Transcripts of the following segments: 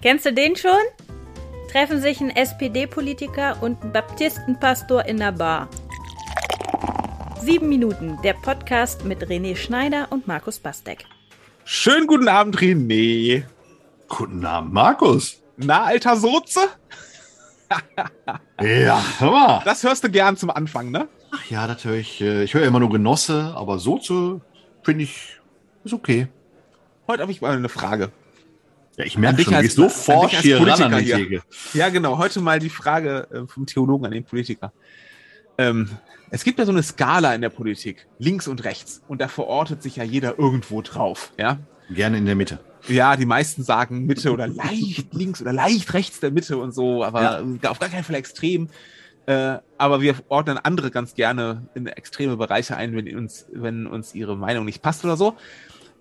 Kennst du den schon? Treffen sich ein SPD-Politiker und ein Baptistenpastor in der Bar. Sieben Minuten, der Podcast mit René Schneider und Markus Bastek. Schönen guten Abend, René. Guten Abend, Markus. Na, alter Soze? ja, hör mal. Das hörst du gern zum Anfang, ne? Ach ja, das höre ich. äh, Ich höre immer nur Genosse, aber Soze finde ich ist okay. Heute habe ich mal eine Frage. Ja, ich merke schon, du als- gehst so an forsch dich als hier ran an die. Theke. Ja, genau. Heute mal die Frage äh, vom Theologen an den Politiker. Ähm, es gibt ja so eine Skala in der Politik, links und rechts. Und da verortet sich ja jeder irgendwo drauf. Ja, Gerne in der Mitte. ja die meisten sagen Mitte oder leicht links oder leicht rechts der Mitte und so, aber Ja. auf gar keinen Fall extrem. Äh, aber wir ordnen andere ganz gerne in extreme Bereiche ein, wenn uns, wenn uns ihre Meinung nicht passt oder so.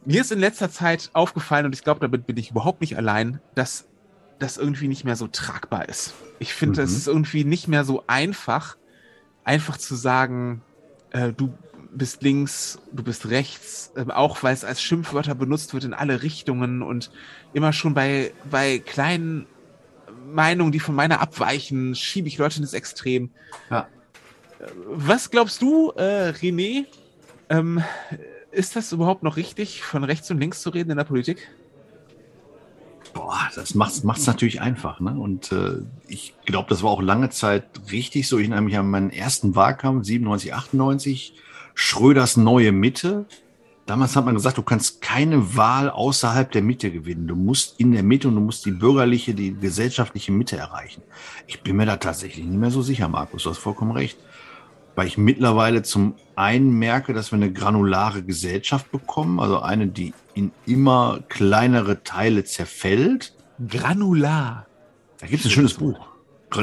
Mir ist in letzter Zeit aufgefallen, und ich glaube, damit bin ich überhaupt nicht allein, dass das irgendwie nicht mehr so tragbar ist. Ich finde, es Mhm. ist irgendwie nicht mehr so einfach, einfach zu sagen, äh, du bist links, du bist rechts, ähm, auch weil es als Schimpfwörter benutzt wird in alle Richtungen und immer schon bei, bei kleinen Meinungen, die von meiner abweichen, schiebe ich Leute ins Extrem. Ja. Äh, Was glaubst du, äh, René? Ähm, ist das überhaupt noch richtig, von rechts und links zu reden in der Politik? Boah, das macht's, macht's natürlich einfach. Ne? Und äh, ich glaube, das war auch lange Zeit richtig so. Ich erinnere mich an meinen ersten Wahlkampf, 97, 98, Schröders neue Mitte. Damals hat man gesagt, du kannst keine Wahl außerhalb der Mitte gewinnen. Du musst in der Mitte und du musst die bürgerliche, die gesellschaftliche Mitte erreichen. Ich bin mir da tatsächlich nicht mehr so sicher, Markus. Du hast vollkommen recht. Weil ich mittlerweile zum einen merke, dass wir eine granulare Gesellschaft bekommen, also eine, die in immer kleinere Teile zerfällt. Granular. Da gibt es ein schönes Buch.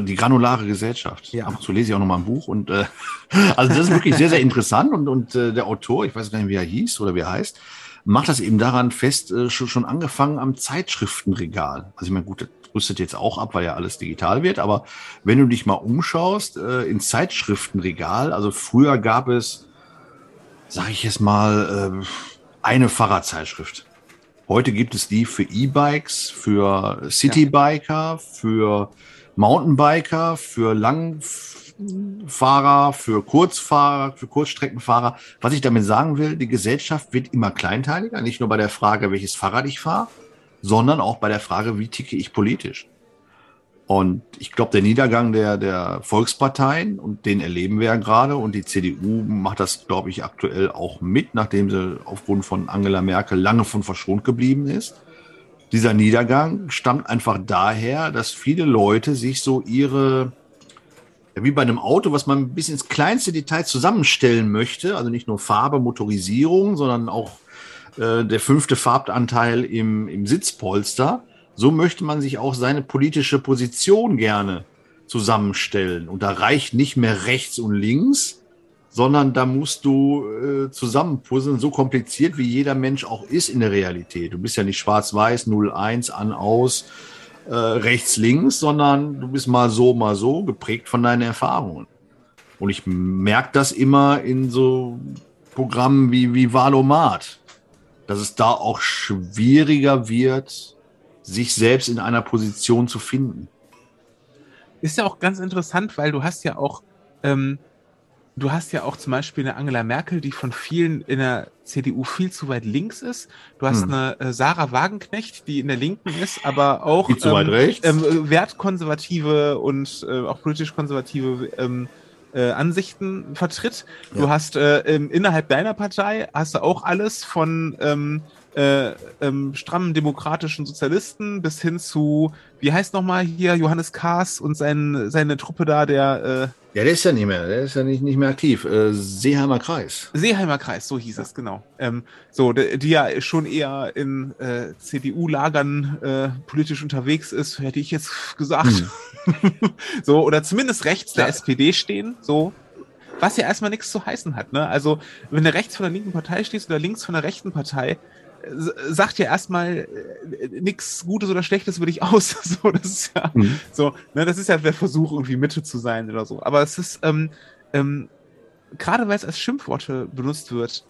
Die granulare Gesellschaft. Ja. Ab und zu lese ich auch noch mal ein Buch. Und äh, also das ist wirklich sehr, sehr interessant. Und, und äh, der Autor, ich weiß gar nicht, wie er hieß oder wie er heißt, macht das eben daran fest, äh, schon, schon angefangen am Zeitschriftenregal. Also ich meine, gut, das rüstet jetzt auch ab, weil ja alles digital wird. Aber wenn du dich mal umschaust, äh, ins Zeitschriftenregal, also früher gab es, sag ich jetzt mal, äh, eine Fahrradzeitschrift. Heute gibt es die für E-Bikes, für Citybiker, für Mountainbiker, für Langfahrer, für Kurzfahrer, für Kurzstreckenfahrer. Was ich damit sagen will, die Gesellschaft wird immer kleinteiliger, nicht nur bei der Frage, welches Fahrrad ich fahre, sondern auch bei der Frage, wie ticke ich politisch. Und ich glaube, der Niedergang der, der Volksparteien, und den erleben wir ja gerade, und die CDU macht das, glaube ich, aktuell auch mit, nachdem sie aufgrund von Angela Merkel lange von verschont geblieben ist. Dieser Niedergang stammt einfach daher, dass viele Leute sich so ihre, wie bei einem Auto, was man bis ins kleinste Detail zusammenstellen möchte, also nicht nur Farbe, Motorisierung, sondern auch äh, der fünfte Farbanteil im, im Sitzpolster, so möchte man sich auch seine politische Position gerne zusammenstellen. Und da reicht nicht mehr rechts und links, sondern da musst du äh, zusammenpuzzeln, so kompliziert wie jeder Mensch auch ist in der Realität. Du bist ja nicht schwarz-weiß, 0-1, an, aus, äh, rechts, links, sondern du bist mal so, mal so, geprägt von deinen Erfahrungen. Und ich merke das immer in so Programmen wie, wie Valomat, dass es da auch schwieriger wird, sich selbst in einer Position zu finden. Ist ja auch ganz interessant, weil du hast ja auch, ähm, du hast ja auch zum Beispiel eine Angela Merkel, die von vielen in der CDU viel zu weit links ist. Du hast Hm. eine äh, Sarah Wagenknecht, die in der Linken ist, aber auch ähm, äh, wertkonservative und äh, auch politisch konservative ähm, äh, Ansichten vertritt. Du Ja. hast äh, ähm, innerhalb deiner Partei hast du auch alles von ähm, äh, ähm, strammen demokratischen Sozialisten bis hin zu, wie heißt nochmal hier, Johannes Kahrs und sein, seine Truppe da, der Ja, der ist ja nicht mehr, der ist ja nicht, nicht mehr aktiv. Äh, Seeheimer Kreis. äh, Seeheimer Kreis, so hieß es, genau. Ähm, so, de, die ja schon eher in äh, CDU-Lagern äh, politisch unterwegs ist, hätte ich jetzt gesagt. so, oder zumindest rechts der Ja. SPD stehen, so. Was ja erstmal nichts zu heißen hat, ne? Also, wenn du rechts von der linken Partei stehst oder links von der rechten Partei, sagt ja erstmal äh, nichts Gutes oder Schlechtes über dich aus. so, das ist ja Mhm. so, ne, das ist ja der Versuch, irgendwie Mitte zu sein oder so. Aber es ist, ähm, ähm, gerade weil es als Schimpfworte benutzt wird,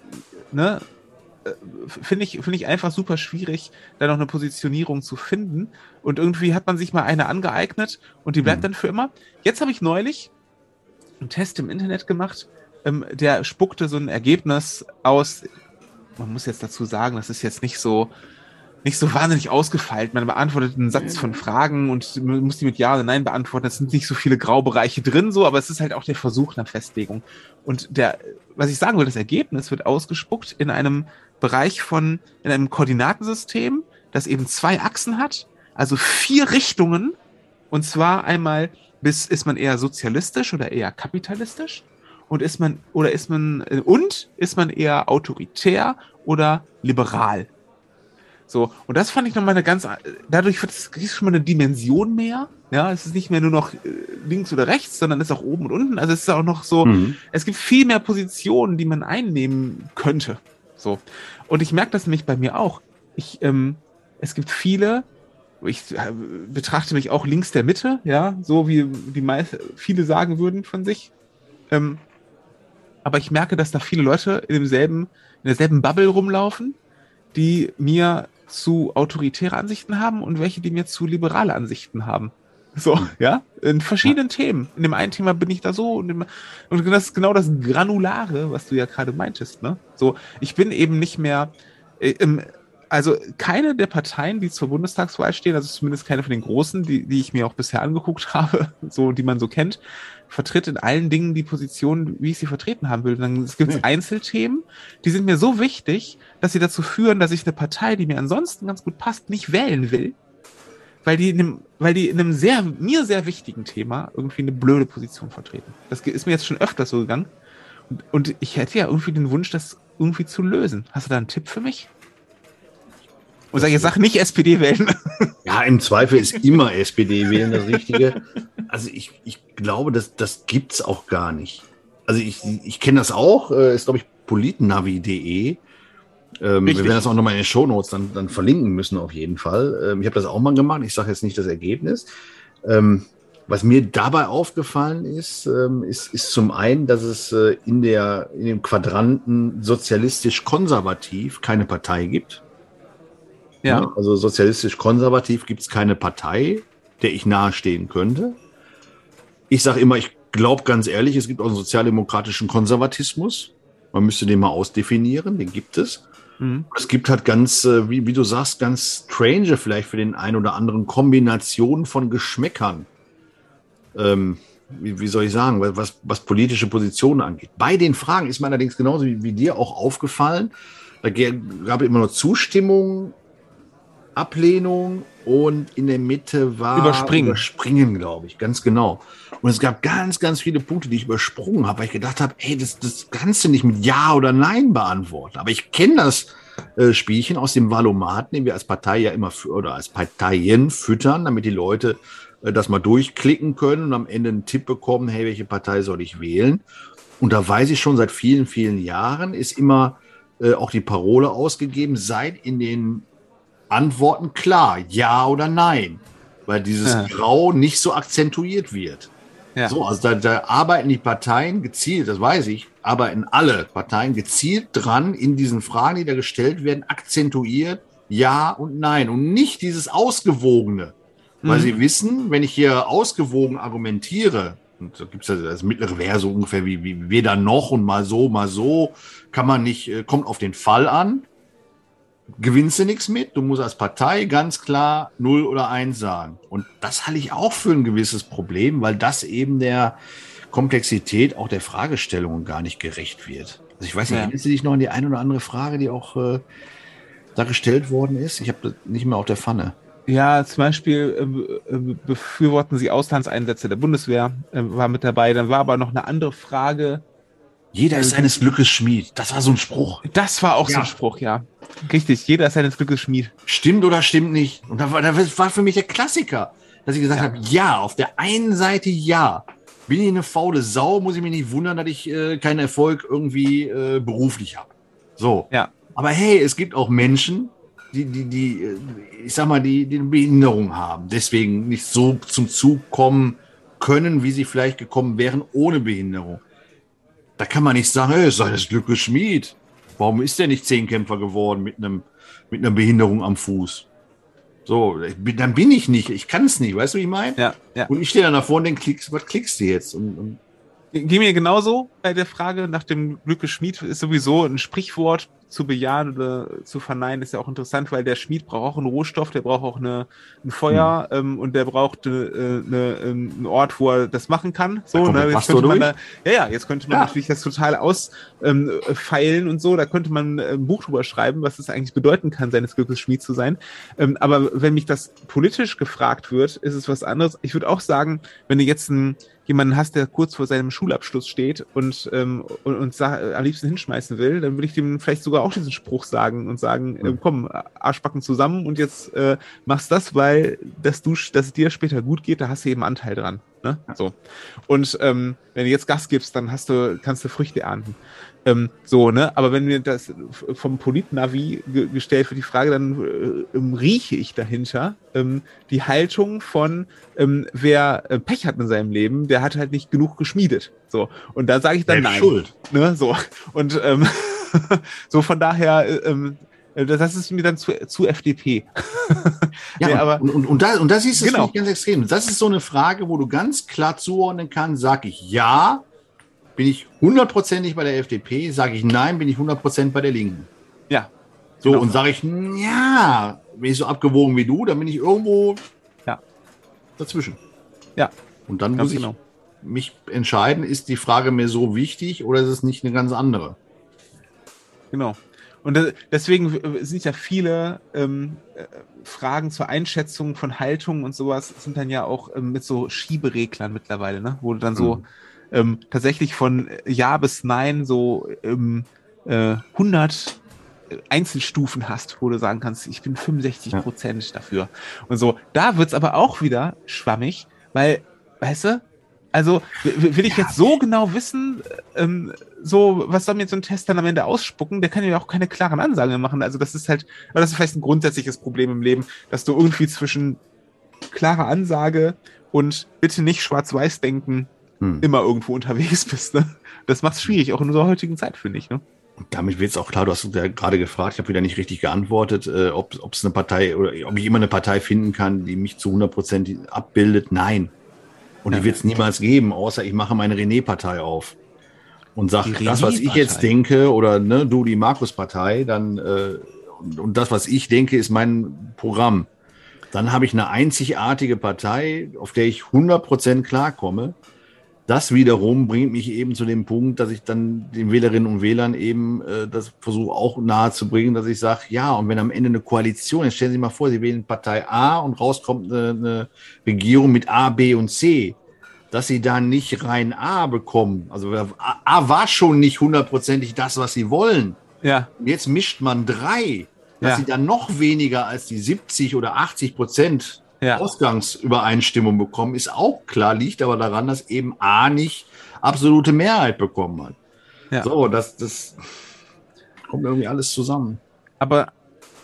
ne, finde ich, finde ich einfach super schwierig, da noch eine Positionierung zu finden. Und irgendwie hat man sich mal eine angeeignet und die bleibt mhm. dann für immer. Jetzt habe ich neulich einen Test im Internet gemacht, ähm, der spuckte so ein Ergebnis aus. Man muss jetzt dazu sagen, das ist jetzt nicht so, nicht so wahnsinnig ausgefeilt. Man beantwortet einen Satz von Fragen und muss die mit Ja oder Nein beantworten. Es sind nicht so viele Graubereiche drin, so, aber es ist halt auch der Versuch nach Festlegung. Und der, was ich sagen will, das Ergebnis wird ausgespuckt in einem Bereich von, in einem Koordinatensystem, das eben zwei Achsen hat, also vier Richtungen. Und zwar einmal bis, ist man eher sozialistisch oder eher kapitalistisch? Und ist man, oder ist man, äh, und ist man eher autoritär oder liberal? So, und das fand ich nochmal eine ganz, dadurch wird es schon mal eine Dimension mehr. Ja, es ist nicht mehr nur noch äh, links oder rechts, sondern ist auch oben und unten. Also es ist auch noch so, mhm. es gibt viel mehr Positionen, die man einnehmen könnte. So. Und ich merke das nämlich bei mir auch. Ich, ähm, es gibt viele, ich äh, betrachte mich auch links der Mitte, ja, so wie die meist, viele sagen würden von sich. Ähm, aber ich merke, dass da viele Leute in demselben, in derselben Bubble rumlaufen, die mir zu autoritäre Ansichten haben und welche, die mir zu liberale Ansichten haben. So, ja, in verschiedenen ja. Themen. In dem einen Thema bin ich da so und, dem, und das ist genau das Granulare, was du ja gerade meintest, ne? So, ich bin eben nicht mehr, äh, im, also keine der Parteien, die zur Bundestagswahl stehen, also zumindest keine von den großen, die, die ich mir auch bisher angeguckt habe, so, die man so kennt, vertritt in allen Dingen die Position, wie ich sie vertreten haben will. Dann gibt es nee. Einzelthemen, die sind mir so wichtig, dass sie dazu führen, dass ich eine Partei, die mir ansonsten ganz gut passt, nicht wählen will, weil die in einem, weil die in einem sehr, mir sehr wichtigen Thema irgendwie eine blöde Position vertreten. Das ist mir jetzt schon öfters so gegangen. Und, und ich hätte ja irgendwie den Wunsch, das irgendwie zu lösen. Hast du da einen Tipp für mich? Und sag jetzt, sag nicht SPD wählen. Ja, im Zweifel ist immer SPD wählen das Richtige. Also ich, ich glaube, das, das gibt's auch gar nicht. Also ich, ich kenne das auch, äh, ist glaube ich politnavi.de. Ähm, wir werden das auch nochmal in den Shownotes dann, dann verlinken müssen auf jeden Fall. Ähm, ich habe das auch mal gemacht. Ich sage jetzt nicht das Ergebnis. Ähm, was mir dabei aufgefallen ist, ähm, ist, ist zum einen, dass es äh, in, der, in dem Quadranten sozialistisch-konservativ keine Partei gibt. Ja. ja also sozialistisch-konservativ gibt es keine Partei, der ich nahestehen könnte. Ich sage immer, ich glaube ganz ehrlich, es gibt auch einen sozialdemokratischen Konservatismus. Man müsste den mal ausdefinieren, den gibt es. Mhm. Es gibt halt ganz, äh, wie, wie du sagst, ganz strange vielleicht für den einen oder anderen Kombinationen von Geschmäckern. Ähm, wie, wie, soll ich sagen, was, was politische Positionen angeht. Bei den Fragen ist mir allerdings genauso wie, wie dir auch aufgefallen, da gab es immer nur Zustimmung, Ablehnung und in der Mitte war Überspringen, Überspringen glaube ich, ganz genau. Und es gab ganz, ganz viele Punkte, die ich übersprungen habe, weil ich gedacht habe, ey, das, das kannst du nicht mit Ja oder Nein beantworten. Aber ich kenne das äh, Spielchen aus dem Valomaten, den wir als Partei ja immer oder als Parteien füttern, damit die Leute äh, das mal durchklicken können und am Ende einen Tipp bekommen, hey, welche Partei soll ich wählen? Und da weiß ich schon seit vielen, vielen Jahren, ist immer äh, auch die Parole ausgegeben, seid in den Antworten klar, ja oder nein, weil dieses ja. Grau nicht so akzentuiert wird. Ja. So, also da, da arbeiten die Parteien gezielt, das weiß ich, arbeiten alle Parteien gezielt dran, in diesen Fragen, die da gestellt werden, akzentuiert Ja und Nein und nicht dieses Ausgewogene. Weil mhm. sie wissen, wenn ich hier ausgewogen argumentiere, und da gibt es ja das mittlere wäre so ungefähr wie, wie weder noch und mal so, mal so, kann man nicht, äh, kommt auf den Fall an gewinnst du nichts mit. Du musst als Partei ganz klar 0 oder 1 sagen. Und das halte ich auch für ein gewisses Problem, weil das eben der Komplexität auch der Fragestellungen gar nicht gerecht wird. Also ich weiß nicht, ja. erinnerst du dich noch an die eine oder andere Frage, die auch äh, da gestellt worden ist? Ich habe das nicht mehr auf der Pfanne. Ja, zum Beispiel äh, äh befürworten Sie Auslandseinsätze der Bundeswehr, äh, war mit dabei. Dann war aber noch eine andere Frage. Jeder ist seines Glückes Schmied. Das war so ein Spruch. Das war auch ja. so ein Spruch, ja. Richtig, jeder ist seines Glückes Schmied. Stimmt oder stimmt nicht? Und da war, das war für mich der Klassiker, dass ich gesagt ja. habe, ja, auf der einen Seite ja. Bin ich eine faule Sau, muss ich mich nicht wundern, dass ich äh, keinen Erfolg irgendwie äh, beruflich habe. So. Ja. Aber hey, es gibt auch Menschen, die, die, die, äh, ich sag mal, die, die eine Behinderung haben, deswegen nicht so zum Zug kommen können, wie sie vielleicht gekommen wären ohne Behinderung. Da kann man nicht sagen, hey, sei das Glückes Schmied. Warum ist der nicht Zehnkämpfer geworden mit einem mit einer Behinderung am Fuß? So, bin, dann bin ich nicht. Ich kann es nicht. Weißt du, wie ich meine? Ja, ja. Und ich stehe dann davor und denke, klickst, was klickst du jetzt? Und, und Ging mir genauso bei der Frage nach dem Glückes Schmied ist sowieso ein Sprichwort zu bejahen oder zu verneinen, ist ja auch interessant, weil der Schmied braucht auch einen Rohstoff, der braucht auch eine, ein Feuer mhm. ähm, und der braucht äh, eine, ähm, einen Ort, wo er das machen kann. So, ne, jetzt könnte man da, ja, ja, jetzt könnte man ja. natürlich das total ausfeilen ähm, und so. Da könnte man äh, ein Buch drüber schreiben, was es eigentlich bedeuten kann, seines Glückes Schmied zu sein. Ähm, aber wenn mich das politisch gefragt wird, ist es was anderes. Ich würde auch sagen, wenn du jetzt ein jemanden hast, der kurz vor seinem Schulabschluss steht und, ähm, und, und äh, am liebsten hinschmeißen will, dann würde ich dem vielleicht sogar auch diesen Spruch sagen und sagen, äh, komm, Arschbacken zusammen und jetzt äh, machst das, weil dass du, dass es dir später gut geht, da hast du eben Anteil dran. Ne? So. Und ähm, wenn du jetzt Gas gibst, dann hast du, kannst du Früchte ernten. Ähm, so, ne? Aber wenn mir das vom Politnavi ge gestellt wird, die Frage, dann äh, ähm, rieche ich dahinter ähm, die Haltung von, ähm, wer äh, Pech hat in seinem Leben, der hat halt nicht genug geschmiedet. So. Und da sage ich dann nein. Schuld. Ne? So. Und ähm, so von daher, äh, ähm, äh, das ist mir dann zu, zu FDP. ja, nee, aber, und, und, und, das, und das ist genau. ganz extrem. Das ist so eine Frage, wo du ganz klar zuordnen kannst, sage ich ja, bin ich hundertprozentig bei der FDP, sage ich nein, bin ich hundertprozentig bei der Linken. Ja. So, genau. und sage ich, ja, bin ich so abgewogen wie du, dann bin ich irgendwo ja. dazwischen. Ja. Und dann muss ich genau. mich entscheiden, ist die Frage mir so wichtig oder ist es nicht eine ganz andere? Genau. Und deswegen sind ja viele ähm, äh, Fragen zur Einschätzung von Haltung und sowas sind dann ja auch ähm, mit so Schiebereglern mittlerweile, ne? wo du dann so mhm ähm, tatsächlich von Ja bis Nein so ähm, äh, 100 Einzelstufen hast, wo du sagen kannst, ich bin 65 Prozent ja. dafür. Und so, da wird's aber auch wieder schwammig, weil, weißt du, also will ich ja. jetzt so genau wissen, ähm, so, was soll mir so ein Test dann am Ende ausspucken? Der kann ja auch keine klaren Ansagen machen. Also das ist halt, aber das ist vielleicht ein grundsätzliches Problem im Leben, dass du irgendwie zwischen klarer Ansage und bitte nicht schwarz-weiß denken hm. immer irgendwo unterwegs bist. Ne? Das macht es schwierig, auch in unserer heutigen Zeit, finde ich. Ne? Damit wird es auch klar, du hast ja gerade gefragt, ich habe wieder nicht richtig geantwortet, äh, ob es eine Partei oder ob ich immer eine Partei finden kann, die mich zu 100 Prozent abbildet. Nein. Und ja. die wird es niemals geben, außer ich mache meine René-Partei auf und sage, das, was ich jetzt denke, oder ne, du die Markus-Partei, dann äh, und, und das, was ich denke, ist mein Programm. Dann habe ich eine einzigartige Partei, auf der ich 100 Prozent klarkomme das wiederum bringt mich eben zu dem Punkt, dass ich dann den Wählerinnen und Wählern eben äh, das versuche auch nahe zu bringen, dass ich sage, ja, und wenn am Ende eine Koalition, jetzt stellen Sie sich mal vor, Sie wählen Partei A und rauskommt eine, eine Regierung mit A, B und C, dass Sie da nicht rein A bekommen. Also A, A war schon nicht hundertprozentig das, was Sie wollen. Ja. Jetzt mischt man drei, dass ja. Sie dann noch weniger als die 70 oder 80 Prozent ja. Ausgangsübereinstimmung bekommen, ist auch klar, liegt aber daran, dass eben A nicht absolute Mehrheit bekommen hat. Ja. So, das, das kommt irgendwie alles zusammen. Aber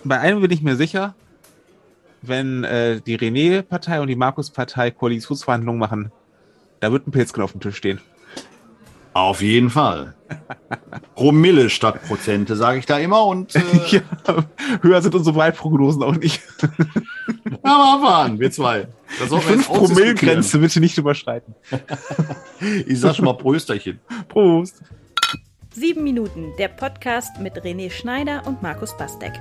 bei einem bin ich mir sicher, wenn äh, die René-Partei und die Markus-Partei Koalitionsverhandlungen machen, da wird ein Pilzken auf dem Tisch stehen. Auf jeden Fall. Promille statt Prozente, sage ich da immer. Und äh, ja, höher sind unsere Wahlprognosen auch nicht. Aber abfahren, wir zwei. Das die 5 Promille-Grenze bitte nicht überschreiten. ich sag schon mal Prösterchen. Prost. Sieben Minuten, der Podcast mit René Schneider und Markus Bastek.